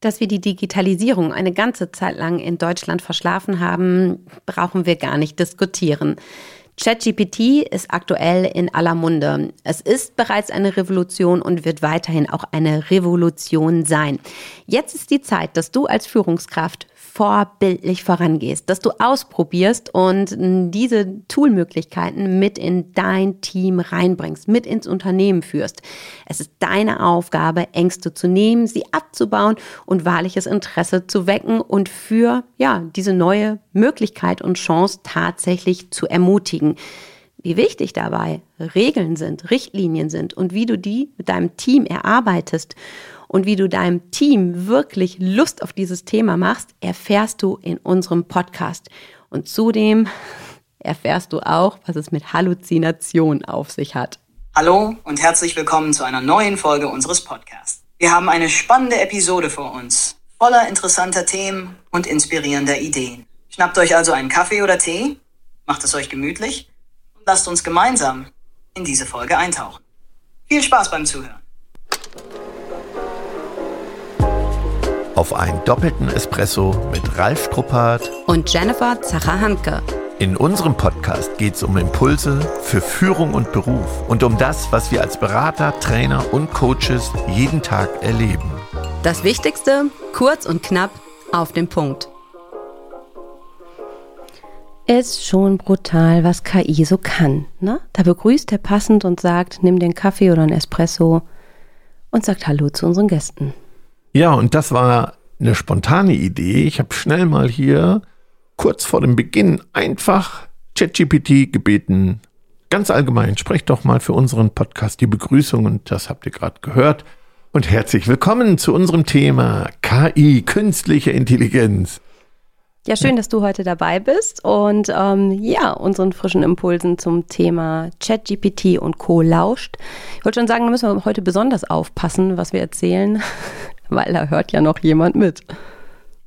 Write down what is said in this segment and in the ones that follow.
Dass wir die Digitalisierung eine ganze Zeit lang in Deutschland verschlafen haben, brauchen wir gar nicht diskutieren. ChatGPT ist aktuell in aller Munde. Es ist bereits eine Revolution und wird weiterhin auch eine Revolution sein. Jetzt ist die Zeit, dass du als Führungskraft vorbildlich vorangehst, dass du ausprobierst und diese Toolmöglichkeiten mit in dein Team reinbringst, mit ins Unternehmen führst. Es ist deine Aufgabe, Ängste zu nehmen, sie abzubauen und wahrliches Interesse zu wecken und für ja, diese neue Möglichkeit und Chance tatsächlich zu ermutigen wie wichtig dabei Regeln sind, Richtlinien sind und wie du die mit deinem Team erarbeitest und wie du deinem Team wirklich Lust auf dieses Thema machst, erfährst du in unserem Podcast. Und zudem erfährst du auch, was es mit Halluzination auf sich hat. Hallo und herzlich willkommen zu einer neuen Folge unseres Podcasts. Wir haben eine spannende Episode vor uns, voller interessanter Themen und inspirierender Ideen. Schnappt euch also einen Kaffee oder Tee, macht es euch gemütlich und lasst uns gemeinsam in diese Folge eintauchen. Viel Spaß beim Zuhören. Auf einen doppelten Espresso mit Ralf Struppert und Jennifer Zacher-Hanke. In unserem Podcast geht es um Impulse für Führung und Beruf und um das, was wir als Berater, Trainer und Coaches jeden Tag erleben. Das Wichtigste, kurz und knapp, auf den Punkt. Ist schon brutal, was KI so kann. Ne? Da begrüßt er passend und sagt, nimm den Kaffee oder einen Espresso und sagt Hallo zu unseren Gästen. Ja, und das war eine spontane Idee. Ich habe schnell mal hier kurz vor dem Beginn einfach ChatGPT gebeten. Ganz allgemein, sprecht doch mal für unseren Podcast die Begrüßung und das habt ihr gerade gehört. Und herzlich willkommen zu unserem Thema KI, künstliche Intelligenz. Ja, schön, dass du heute dabei bist und ähm, ja, unseren frischen Impulsen zum Thema ChatGPT und Co. lauscht. Ich wollte schon sagen, da müssen wir heute besonders aufpassen, was wir erzählen. Weil da hört ja noch jemand mit.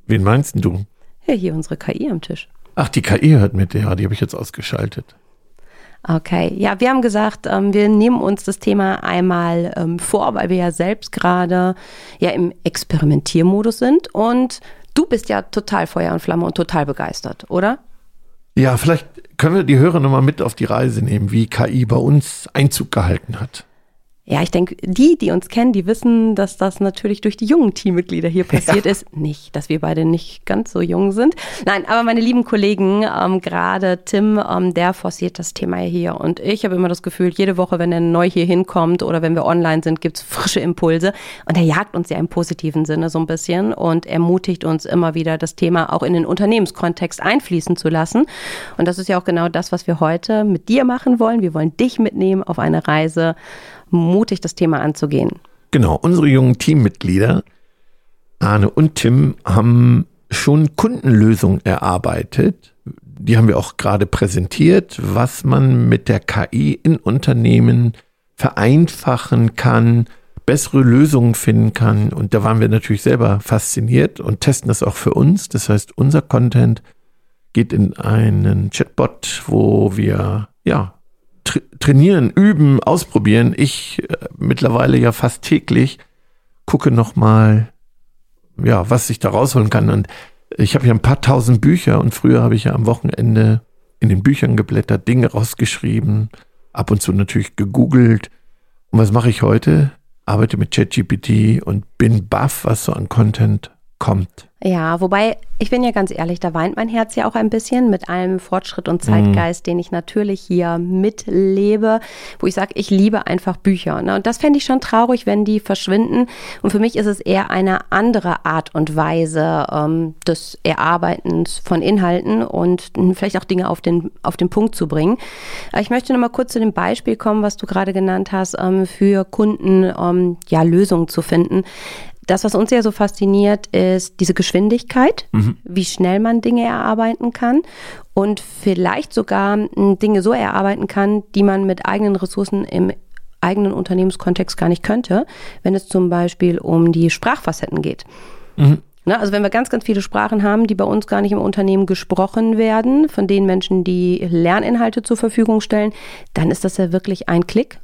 Wen meinst du? Ja, hier unsere KI am Tisch. Ach, die KI hört mit, ja, die habe ich jetzt ausgeschaltet. Okay, ja, wir haben gesagt, ähm, wir nehmen uns das Thema einmal ähm, vor, weil wir ja selbst gerade ja im Experimentiermodus sind und du bist ja total Feuer und Flamme und total begeistert, oder? Ja, vielleicht können wir die Hörer nochmal mit auf die Reise nehmen, wie KI bei uns Einzug gehalten hat. Ja, ich denke, die, die uns kennen, die wissen, dass das natürlich durch die jungen Teammitglieder hier passiert ja. ist. Nicht, dass wir beide nicht ganz so jung sind. Nein, aber meine lieben Kollegen, ähm, gerade Tim, ähm, der forciert das Thema hier. Und ich habe immer das Gefühl, jede Woche, wenn er neu hier hinkommt oder wenn wir online sind, gibt's frische Impulse. Und er jagt uns ja im positiven Sinne so ein bisschen und ermutigt uns immer wieder, das Thema auch in den Unternehmenskontext einfließen zu lassen. Und das ist ja auch genau das, was wir heute mit dir machen wollen. Wir wollen dich mitnehmen auf eine Reise mutig das Thema anzugehen. Genau, unsere jungen Teammitglieder, Arne und Tim, haben schon Kundenlösungen erarbeitet. Die haben wir auch gerade präsentiert, was man mit der KI in Unternehmen vereinfachen kann, bessere Lösungen finden kann. Und da waren wir natürlich selber fasziniert und testen das auch für uns. Das heißt, unser Content geht in einen Chatbot, wo wir ja tra trainieren, üben, ausprobieren. Ich äh, mittlerweile ja fast täglich gucke noch mal, ja, was ich da rausholen kann. Und ich habe ja ein paar tausend Bücher und früher habe ich ja am Wochenende in den Büchern geblättert, Dinge rausgeschrieben, ab und zu natürlich gegoogelt. Und was mache ich heute? Arbeite mit ChatGPT und bin baff, was so an Content kommt. Ja, wobei, ich bin ja ganz ehrlich, da weint mein Herz ja auch ein bisschen mit allem Fortschritt und Zeitgeist, mhm. den ich natürlich hier mitlebe, wo ich sage, ich liebe einfach Bücher. Ne? Und das fände ich schon traurig, wenn die verschwinden. Und für mich ist es eher eine andere Art und Weise ähm, des Erarbeitens von Inhalten und vielleicht auch Dinge auf den, auf den Punkt zu bringen. Ich möchte nochmal kurz zu dem Beispiel kommen, was du gerade genannt hast, ähm, für Kunden ähm, ja Lösungen zu finden das, was uns ja so fasziniert, ist diese Geschwindigkeit, mhm. wie schnell man Dinge erarbeiten kann und vielleicht sogar hm, Dinge so erarbeiten kann, die man mit eigenen Ressourcen im eigenen Unternehmenskontext gar nicht könnte, wenn es zum Beispiel um die Sprachfacetten geht. Mhm. Na, also wenn wir ganz, ganz viele Sprachen haben, die bei uns gar nicht im Unternehmen gesprochen werden, von den Menschen, die Lerninhalte zur Verfügung stellen, dann ist das ja wirklich ein Klick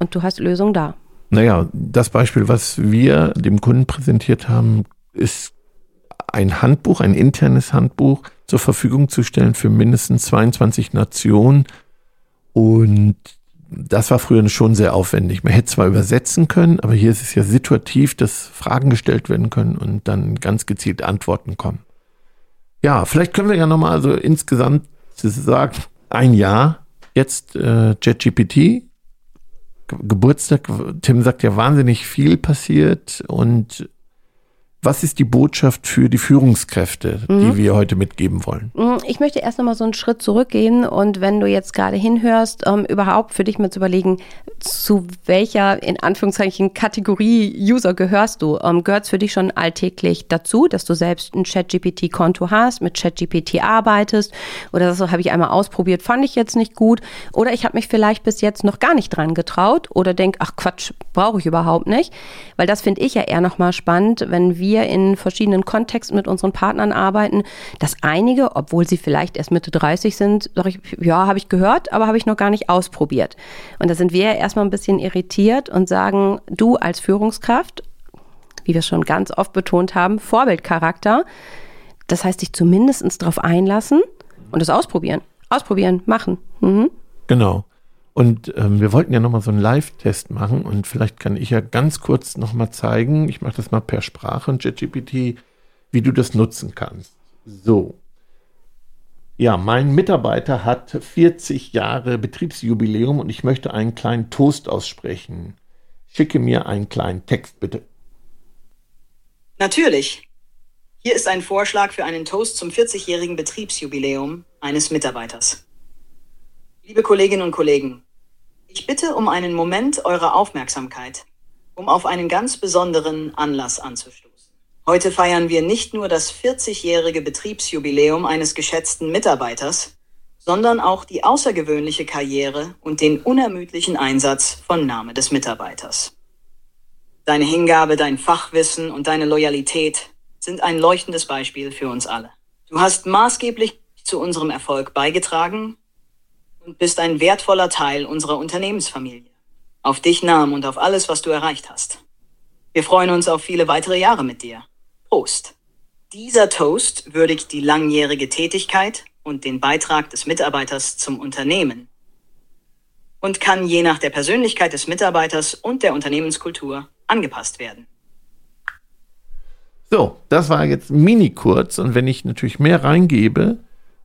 und du hast Lösung da. Naja, das Beispiel, was wir dem Kunden präsentiert haben, ist ein Handbuch, ein internes Handbuch zur Verfügung zu stellen für mindestens 22 Nationen. Und das war früher schon sehr aufwendig. Man hätte zwar übersetzen können, aber hier ist es ja situativ, dass Fragen gestellt werden können und dann ganz gezielt Antworten kommen. Ja, vielleicht können wir ja nochmal also insgesamt sagen, ein Jahr jetzt äh, JetGPT. Geburtstag, Tim sagt ja wahnsinnig viel passiert und was ist die Botschaft für die Führungskräfte, mhm. die wir heute mitgeben wollen? Mhm, ich möchte erst nochmal so einen Schritt zurückgehen und wenn du jetzt gerade hinhörst, um, ähm, überhaupt für dich mal zu überlegen, zu welcher in Anführungszeichen Kategorie User gehörst du? Ähm, Gehört es für dich schon alltäglich dazu, dass du selbst ein ChatGPT-Konto hast, mit ChatGPT arbeitest oder das habe ich einmal ausprobiert, fand ich jetzt nicht gut oder ich habe mich vielleicht bis jetzt noch gar nicht dran getraut oder denke, ach Quatsch, brauche ich überhaupt nicht, weil das finde ich ja eher nochmal spannend, wenn wir wir in verschiedenen Kontexten mit unseren Partnern arbeiten, dass einige, obwohl sie vielleicht erst Mitte 30 sind, sage ich, ja, habe ich gehört, aber habe ich noch gar nicht ausprobiert. Und da sind wir erstmal ein bisschen irritiert und sagen, du als Führungskraft, wie wir schon ganz oft betont haben, Vorbildcharakter. Das heißt, dich zumindest darauf einlassen und es ausprobieren. Ausprobieren, machen. Mhm. Genau. Und ähm, wir wollten ja nochmal so einen Live-Test machen und vielleicht kann ich ja ganz kurz nochmal zeigen, ich mache das mal per Sprache und JetGPT, wie du das nutzen kannst. So. Ja, mein Mitarbeiter hat 40 Jahre Betriebsjubiläum und ich möchte einen kleinen Toast aussprechen. Schicke mir einen kleinen Text bitte. Natürlich. Hier ist ein Vorschlag für einen Toast zum 40-jährigen Betriebsjubiläum eines Mitarbeiters. Liebe Kolleginnen und Kollegen, ich bitte um einen Moment eurer Aufmerksamkeit, um auf einen ganz besonderen Anlass anzustoßen. Heute feiern wir nicht nur das 40-jährige Betriebsjubiläum eines geschätzten Mitarbeiters, sondern auch die außergewöhnliche Karriere und den unermüdlichen Einsatz von Name des Mitarbeiters. Deine Hingabe, dein Fachwissen und deine Loyalität sind ein leuchtendes Beispiel für uns alle. Du hast maßgeblich zu unserem Erfolg beigetragen und bist ein wertvoller Teil unserer Unternehmensfamilie. Auf dich nahm und auf alles, was du erreicht hast. Wir freuen uns auf viele weitere Jahre mit dir. Prost. Dieser Toast würdigt die langjährige Tätigkeit und den Beitrag des Mitarbeiters zum Unternehmen und kann je nach der Persönlichkeit des Mitarbeiters und der Unternehmenskultur angepasst werden. So, das war jetzt mini kurz und wenn ich natürlich mehr reingebe,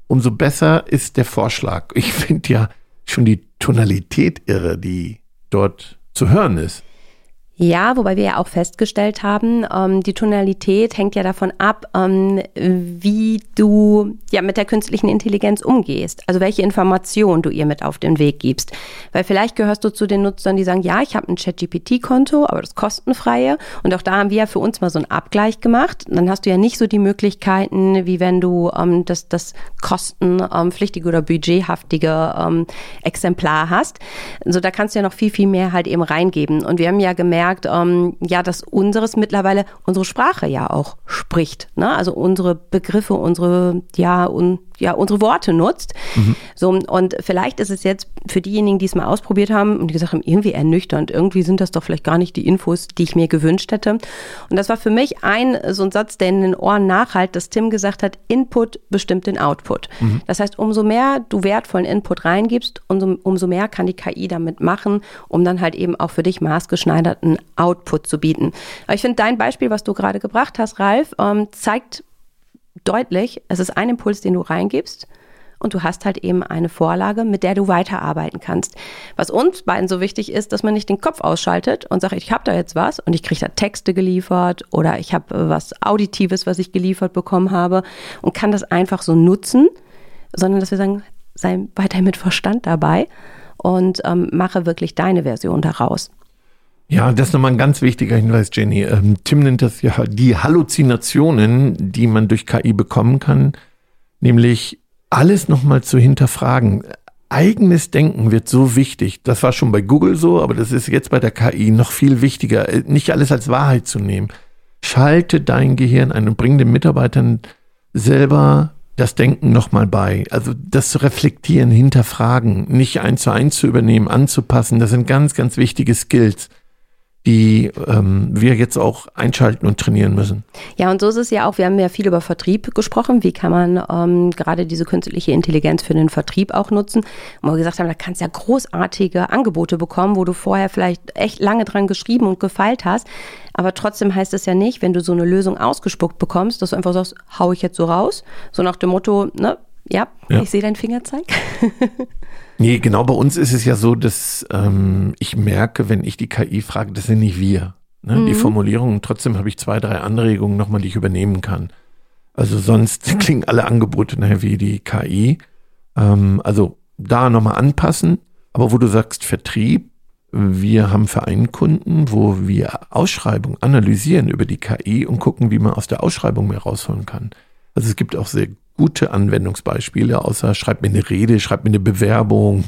umso besser ist der Vorschlag. Ich finde ja schon die Tonalität irre, die dort zu hören ist. Ja, wobei wir ja auch festgestellt haben, ähm, die Tonalität hängt ja davon ab, ähm, wie du ja mit der künstlichen Intelligenz umgehst, also welche Informationen du ihr mit auf den Weg gibst. Weil vielleicht gehörst du zu den Nutzern, die sagen, ja, ich habe ein ChatGPT-Konto, aber das kostenfreie. Und auch da haben wir ja für uns mal so einen Abgleich gemacht. Dann hast du ja nicht so die Möglichkeiten, wie wenn du ähm, das, das kostenpflichtige ähm, oder budgethaftige ähm, Exemplar hast. Also da kannst du ja noch viel, viel mehr halt eben reingeben. Und wir haben ja gemerkt, gemerkt, ähm, ja, dass unseres mittlerweile unsere Sprache ja auch spricht. Ne? Also unsere Begriffe, unsere, ja, un, ja, unsere Worte nutzt. Mhm. So, und vielleicht ist es jetzt für diejenigen, die es mal ausprobiert haben und die gesagt haben, irgendwie ernüchternd, irgendwie sind das doch vielleicht gar nicht die Infos, die ich mir gewünscht hätte. Und das war für mich ein, so ein Satz, der in den Ohren nachhalt, dass Tim gesagt hat, Input bestimmt den Output. Mhm. Das heißt, umso mehr du wertvollen Input reingibst, umso, umso mehr kann die KI damit machen, um dann halt eben auch für dich maßgeschneiderten Output zu bieten. Aber ich finde dein Beispiel, was du gerade gebracht hast, Ralf, ähm, zeigt deutlich, es ist ein Impuls, den du reingibst und du hast halt eben eine Vorlage, mit der du weiterarbeiten kannst. Was uns beiden so wichtig ist, dass man nicht den Kopf ausschaltet und sagt, ich habe da jetzt was und ich kriege da Texte geliefert oder ich habe was Auditives, was ich geliefert bekommen habe und kann das einfach so nutzen, sondern dass wir sagen, sei weiter mit Verstand dabei und ähm, mache wirklich deine Version daraus. Ja, das ist nochmal ein ganz wichtiger Hinweis, Jenny. Ähm, Tim nennt das ja die Halluzinationen, die man durch KI bekommen kann, nämlich alles nochmal zu hinterfragen. Eigenes Denken wird so wichtig. Das war schon bei Google so, aber das ist jetzt bei der KI noch viel wichtiger. Äh, nicht alles als Wahrheit zu nehmen. Schalte dein Gehirn ein und bring den Mitarbeitern selber das Denken nochmal bei. Also das zu reflektieren, hinterfragen, nicht eins zu eins zu übernehmen, anzupassen. Das sind ganz, ganz wichtige Skills. Die ähm, wir jetzt auch einschalten und trainieren müssen. Ja, und so ist es ja auch. Wir haben ja viel über Vertrieb gesprochen. Wie kann man ähm, gerade diese künstliche Intelligenz für den Vertrieb auch nutzen? Und wir gesagt haben, da kannst du ja großartige Angebote bekommen, wo du vorher vielleicht echt lange dran geschrieben und gefeilt hast. Aber trotzdem heißt es ja nicht, wenn du so eine Lösung ausgespuckt bekommst, dass du einfach sagst, hau ich jetzt so raus. So nach dem Motto, ne, ja, ja. ich sehe deinen Fingerzeig. Nee, genau bei uns ist es ja so, dass ähm, ich merke, wenn ich die KI frage, das sind nicht wir. Ne? Mhm. Die Formulierungen, trotzdem habe ich zwei, drei Anregungen nochmal, die ich übernehmen kann. Also sonst klingen alle Angebote nachher wie die KI. Ähm, also da nochmal anpassen. Aber wo du sagst Vertrieb, wir haben Vereinkunden, wo wir Ausschreibungen analysieren über die KI und gucken, wie man aus der Ausschreibung mehr rausholen kann. Also es gibt auch sehr gute Anwendungsbeispiele, außer schreibt mir eine Rede, schreibt mir eine Bewerbung,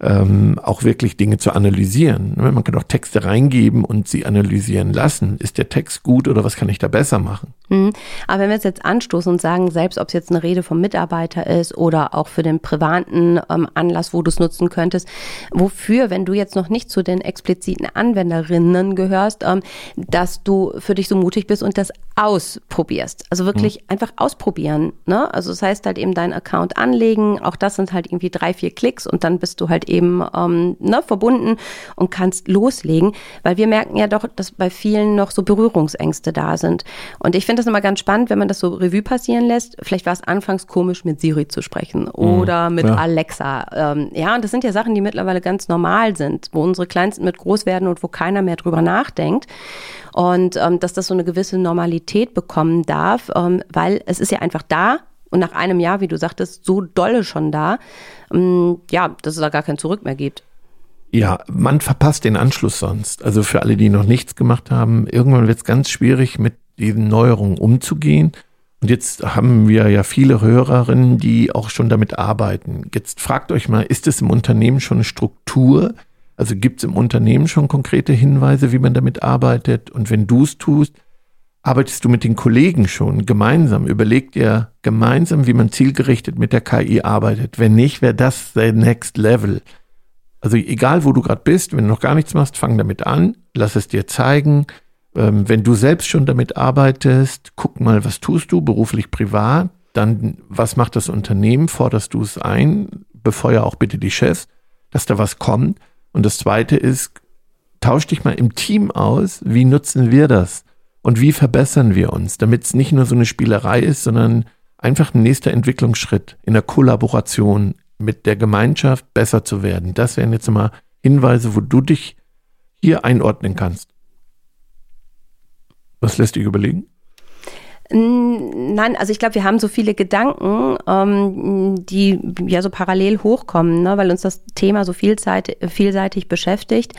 ähm, auch wirklich Dinge zu analysieren. Ne, man kann auch Texte reingeben und sie analysieren lassen. Ist der Text gut oder was kann ich da besser machen? Mhm. Aber wenn wir es jetzt anstoßen und sagen, selbst ob es jetzt eine Rede vom Mitarbeiter ist oder auch für den privaten ähm, Anlass, wo du es nutzen könntest, wofür, wenn du jetzt noch nicht zu den expliziten Anwenderinnen gehörst, ähm, dass du für dich so mutig bist und das ausprobierst. Also wirklich mhm. einfach ausprobieren. Ne? Also das heißt halt eben deinen Account anlegen. Auch das sind halt irgendwie drei, vier Klicks und dann bist du halt eben ähm, ne, verbunden und kannst loslegen, weil wir merken ja doch, dass bei vielen noch so Berührungsängste da sind. Und ich finde das immer ganz spannend, wenn man das so Revue passieren lässt. Vielleicht war es anfangs komisch, mit Siri zu sprechen mhm. oder mit ja. Alexa. Ähm, ja, und das sind ja Sachen, die mittlerweile ganz normal sind, wo unsere Kleinsten mit groß werden und wo keiner mehr drüber nachdenkt. Und ähm, dass das so eine gewisse Normalität bekommen darf, ähm, weil es ist ja einfach da, und nach einem Jahr, wie du sagtest, so dolle schon da, ähm, ja, dass es da gar kein Zurück mehr gibt. Ja, man verpasst den Anschluss sonst. Also für alle, die noch nichts gemacht haben, irgendwann wird es ganz schwierig, mit diesen Neuerungen umzugehen. Und jetzt haben wir ja viele Hörerinnen, die auch schon damit arbeiten. Jetzt fragt euch mal, ist es im Unternehmen schon eine Struktur? Also gibt es im Unternehmen schon konkrete Hinweise, wie man damit arbeitet? Und wenn du es tust, Arbeitest du mit den Kollegen schon gemeinsam? Überlegt ihr gemeinsam, wie man zielgerichtet mit der KI arbeitet? Wenn nicht, wäre das der Next Level. Also egal, wo du gerade bist, wenn du noch gar nichts machst, fang damit an, lass es dir zeigen. Ähm, wenn du selbst schon damit arbeitest, guck mal, was tust du, beruflich, privat. Dann, was macht das Unternehmen? Forderst du es ein? Befeuer auch bitte die Chefs, dass da was kommt. Und das zweite ist, tausch dich mal im Team aus. Wie nutzen wir das? Und wie verbessern wir uns, damit es nicht nur so eine Spielerei ist, sondern einfach ein nächster Entwicklungsschritt in der Kollaboration mit der Gemeinschaft besser zu werden. Das wären jetzt mal Hinweise, wo du dich hier einordnen kannst. Was lässt dich überlegen? Nein, also ich glaube, wir haben so viele Gedanken, ähm, die ja so parallel hochkommen, ne, weil uns das Thema so vielseitig, vielseitig beschäftigt.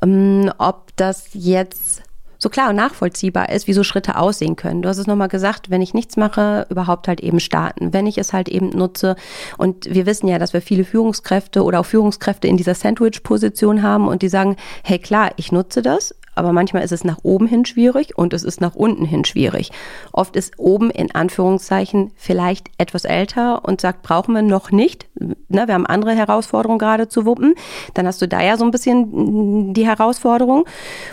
Ähm, ob das jetzt so klar und nachvollziehbar ist, wie so Schritte aussehen können. Du hast es nochmal gesagt, wenn ich nichts mache, überhaupt halt eben starten, wenn ich es halt eben nutze. Und wir wissen ja, dass wir viele Führungskräfte oder auch Führungskräfte in dieser Sandwich-Position haben und die sagen, hey klar, ich nutze das, aber manchmal ist es nach oben hin schwierig und es ist nach unten hin schwierig. Oft ist oben in Anführungszeichen vielleicht etwas älter und sagt, brauchen wir noch nicht. Ne, wir haben andere Herausforderungen gerade zu wuppen. Dann hast du da ja so ein bisschen die Herausforderung.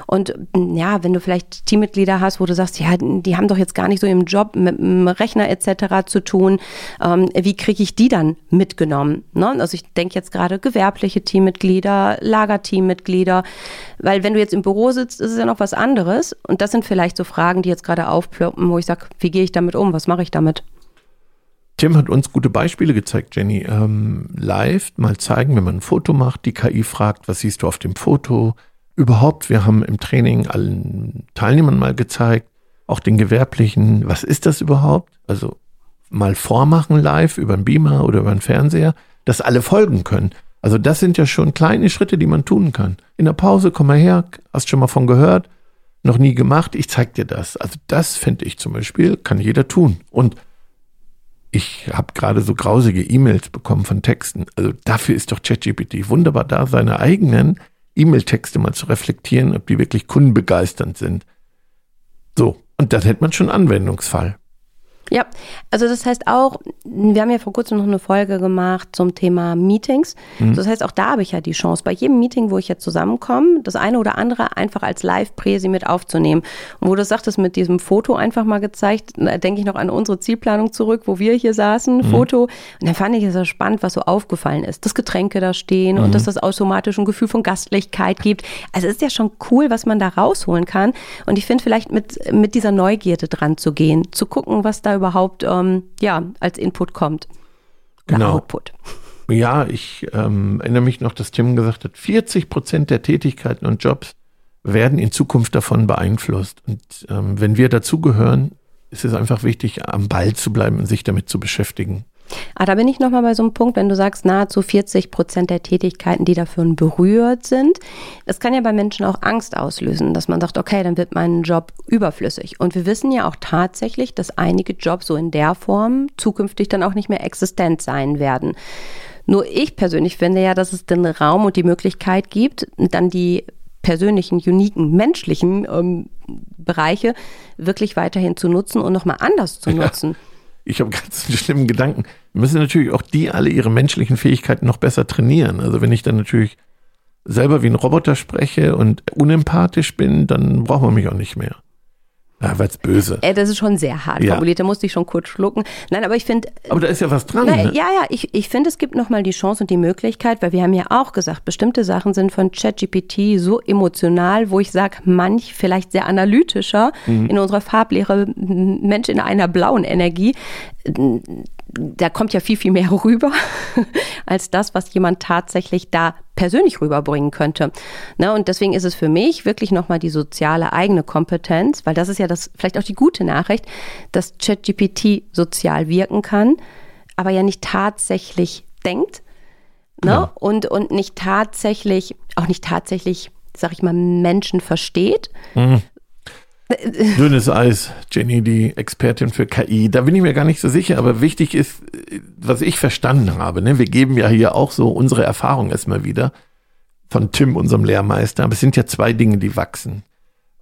Und ja, wenn du vielleicht Teammitglieder hast, wo du sagst, ja, die haben doch jetzt gar nicht so im Job mit dem Rechner etc. zu tun, ähm, wie kriege ich die dann mitgenommen? Ne? Also ich denke jetzt gerade gewerbliche Teammitglieder, Lagerteammitglieder, weil wenn du jetzt im Büro sitzt, ist es ja noch was anderes. Und das sind vielleicht so Fragen, die jetzt gerade aufploppen, wo ich sage, wie gehe ich damit um? Was mache ich damit? Tim hat uns gute Beispiele gezeigt, Jenny. Ähm, live mal zeigen, wenn man ein Foto macht, die KI fragt, was siehst du auf dem Foto? Überhaupt, wir haben im Training allen Teilnehmern mal gezeigt, auch den Gewerblichen, was ist das überhaupt? Also mal vormachen live über einen Beamer oder über einen Fernseher, dass alle folgen können. Also das sind ja schon kleine Schritte, die man tun kann. In der Pause, komm mal her, hast schon mal von gehört, noch nie gemacht, ich zeig dir das. Also das finde ich zum Beispiel, kann jeder tun. Und ich habe gerade so grausige E-Mails bekommen von Texten. Also dafür ist doch ChatGPT wunderbar da, seine eigenen E-Mail-Texte mal zu reflektieren, ob die wirklich kundenbegeisternd sind. So, und dann hätte man schon Anwendungsfall. Ja, also das heißt auch, wir haben ja vor kurzem noch eine Folge gemacht zum Thema Meetings. Mhm. Das heißt, auch da habe ich ja die Chance, bei jedem Meeting, wo ich jetzt zusammenkomme, das eine oder andere einfach als Live-Präsi mit aufzunehmen. Und wo du sagtest, mit diesem Foto einfach mal gezeigt, da denke ich noch an unsere Zielplanung zurück, wo wir hier saßen, mhm. Foto. Und dann fand ich es ja spannend, was so aufgefallen ist, dass Getränke da stehen mhm. und dass das automatisch ein Gefühl von Gastlichkeit gibt. Also es ist ja schon cool, was man da rausholen kann. Und ich finde vielleicht mit, mit dieser Neugierde dran zu gehen, zu gucken, was da überhaupt ähm, ja, als Input kommt. Genau. Output. Ja, ich ähm, erinnere mich noch, dass Tim gesagt hat, 40 Prozent der Tätigkeiten und Jobs werden in Zukunft davon beeinflusst. Und ähm, wenn wir dazugehören, ist es einfach wichtig, am Ball zu bleiben und sich damit zu beschäftigen. Ah, da bin ich nochmal bei so einem Punkt, wenn du sagst, nahezu 40 Prozent der Tätigkeiten, die dafür berührt sind. Das kann ja bei Menschen auch Angst auslösen, dass man sagt, okay, dann wird mein Job überflüssig. Und wir wissen ja auch tatsächlich, dass einige Jobs so in der Form zukünftig dann auch nicht mehr existent sein werden. Nur ich persönlich finde ja, dass es den Raum und die Möglichkeit gibt, dann die persönlichen, uniken, menschlichen ähm, Bereiche wirklich weiterhin zu nutzen und nochmal anders zu nutzen. Ja ich habe ganz schlimmen Gedanken. Müssen natürlich auch die alle ihre menschlichen Fähigkeiten noch besser trainieren. Also wenn ich dann natürlich selber wie ein Roboter spreche und unempathisch bin, dann braucht man mich auch nicht mehr. Ja, weil's böse. Äh, das ist schon sehr hart ja. formuliert, da musste ich schon kurz schlucken. Nein, aber ich finde. Aber da ist ja was dran. Na, ne? Ja, ja, ich, ich finde, es gibt nochmal die Chance und die Möglichkeit, weil wir haben ja auch gesagt, bestimmte Sachen sind von ChatGPT so emotional, wo ich sage, manch vielleicht sehr analytischer mhm. in unserer Farblehre Mensch in einer blauen Energie da kommt ja viel, viel mehr rüber als das, was jemand tatsächlich da persönlich rüberbringen könnte. Ne, und deswegen ist es für mich wirklich nochmal die soziale eigene Kompetenz, weil das ist ja das, vielleicht auch die gute Nachricht, dass ChatGPT sozial wirken kann, aber ja nicht tatsächlich denkt. Ne? Ja. Und, und nicht tatsächlich, auch nicht tatsächlich, sag ich mal, Menschen versteht, mhm. Dünnes Eis, Jenny, die Expertin für KI. Da bin ich mir gar nicht so sicher, aber wichtig ist, was ich verstanden habe. Ne? Wir geben ja hier auch so unsere Erfahrung erstmal wieder von Tim, unserem Lehrmeister. Aber es sind ja zwei Dinge, die wachsen.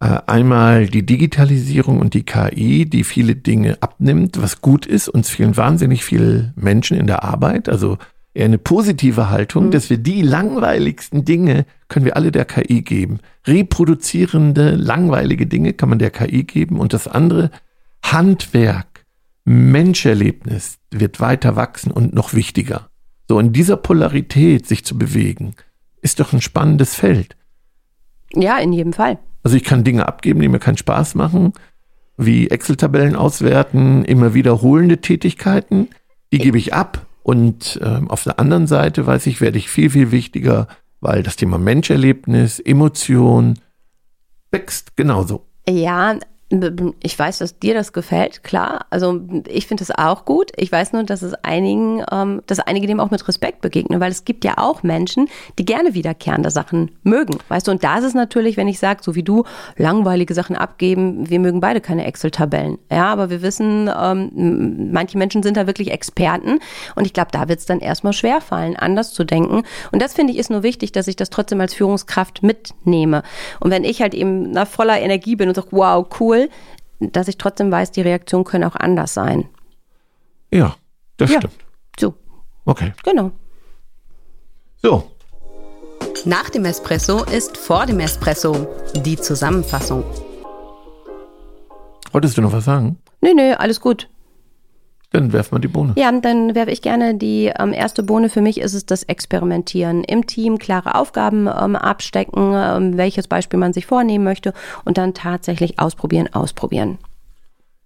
Äh, einmal die Digitalisierung und die KI, die viele Dinge abnimmt, was gut ist. Uns fehlen wahnsinnig viele Menschen in der Arbeit. Also eher eine positive Haltung, mhm. dass wir die langweiligsten Dinge können wir alle der KI geben. Reproduzierende, langweilige Dinge kann man der KI geben. Und das andere, Handwerk, Menscherlebnis wird weiter wachsen und noch wichtiger. So in dieser Polarität sich zu bewegen, ist doch ein spannendes Feld. Ja, in jedem Fall. Also ich kann Dinge abgeben, die mir keinen Spaß machen, wie Excel-Tabellen auswerten, immer wiederholende Tätigkeiten, die gebe ich ab und ähm, auf der anderen Seite weiß ich, werde ich viel, viel wichtiger, weil das Thema Menscherlebnis, Emotion wächst genauso. Ja, ich weiß, dass dir das gefällt, klar. Also ich finde es auch gut. Ich weiß nur, dass es einigen, ähm, dass einige dem auch mit Respekt begegnen, weil es gibt ja auch Menschen, die gerne wiederkehrende Sachen mögen. Weißt du, und da ist es natürlich, wenn ich sage, so wie du, langweilige Sachen abgeben, wir mögen beide keine Excel-Tabellen. Ja, aber wir wissen, ähm, manche Menschen sind da wirklich Experten und ich glaube, da wird es dann erstmal schwerfallen, anders zu denken. Und das finde ich ist nur wichtig, dass ich das trotzdem als Führungskraft mitnehme. Und wenn ich halt eben na, voller Energie bin und sage, wow, cool, dass ich trotzdem weiß, die Reaktionen können auch anders sein. Ja, das ja. stimmt. So. Okay. Genau. So. Nach dem Espresso ist vor dem Espresso die Zusammenfassung. Wolltest du noch was sagen? Nö, nö, alles gut. Dann werf mal die Bohne. Ja, dann werfe ich gerne die ähm, erste Bohne. Für mich ist es das Experimentieren im Team, klare Aufgaben ähm, abstecken, ähm, welches Beispiel man sich vornehmen möchte und dann tatsächlich ausprobieren, ausprobieren.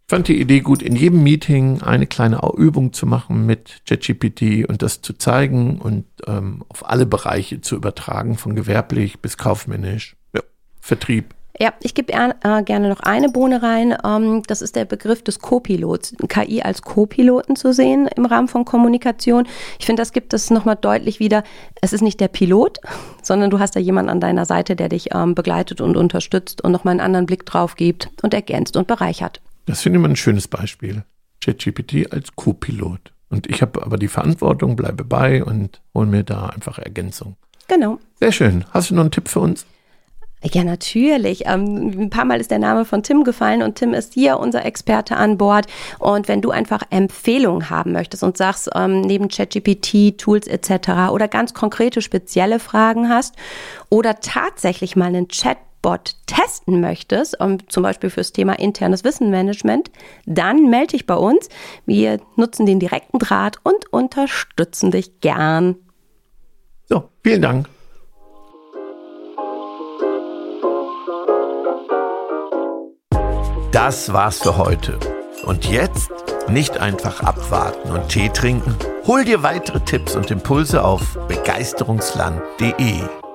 Ich fand die Idee gut, in jedem Meeting eine kleine Übung zu machen mit ChatGPT und das zu zeigen und ähm, auf alle Bereiche zu übertragen, von gewerblich bis kaufmännisch, ja, Vertrieb. Ja, ich gebe äh, gerne noch eine Bohne rein. Ähm, das ist der Begriff des Co-Pilots. KI als Co-Piloten zu sehen im Rahmen von Kommunikation. Ich finde, das gibt es nochmal deutlich wieder. Es ist nicht der Pilot, sondern du hast da jemanden an deiner Seite, der dich ähm, begleitet und unterstützt und nochmal einen anderen Blick drauf gibt und ergänzt und bereichert. Das finde ich mal ein schönes Beispiel. ChatGPT als Co-Pilot. Und ich habe aber die Verantwortung, bleibe bei und hole mir da einfach Ergänzung. Genau. Sehr schön. Hast du noch einen Tipp für uns? Ja, natürlich. Ähm, ein paar Mal ist der Name von Tim gefallen und Tim ist hier unser Experte an Bord. Und wenn du einfach Empfehlungen haben möchtest und sagst, ähm, neben ChatGPT, Tools etc. oder ganz konkrete spezielle Fragen hast oder tatsächlich mal einen Chatbot testen möchtest, um, zum Beispiel fürs Thema internes Wissenmanagement, dann melde dich bei uns. Wir nutzen den direkten Draht und unterstützen dich gern. So, vielen Dank. Das war's für heute. Und jetzt nicht einfach abwarten und Tee trinken. Hol dir weitere Tipps und Impulse auf begeisterungsland.de.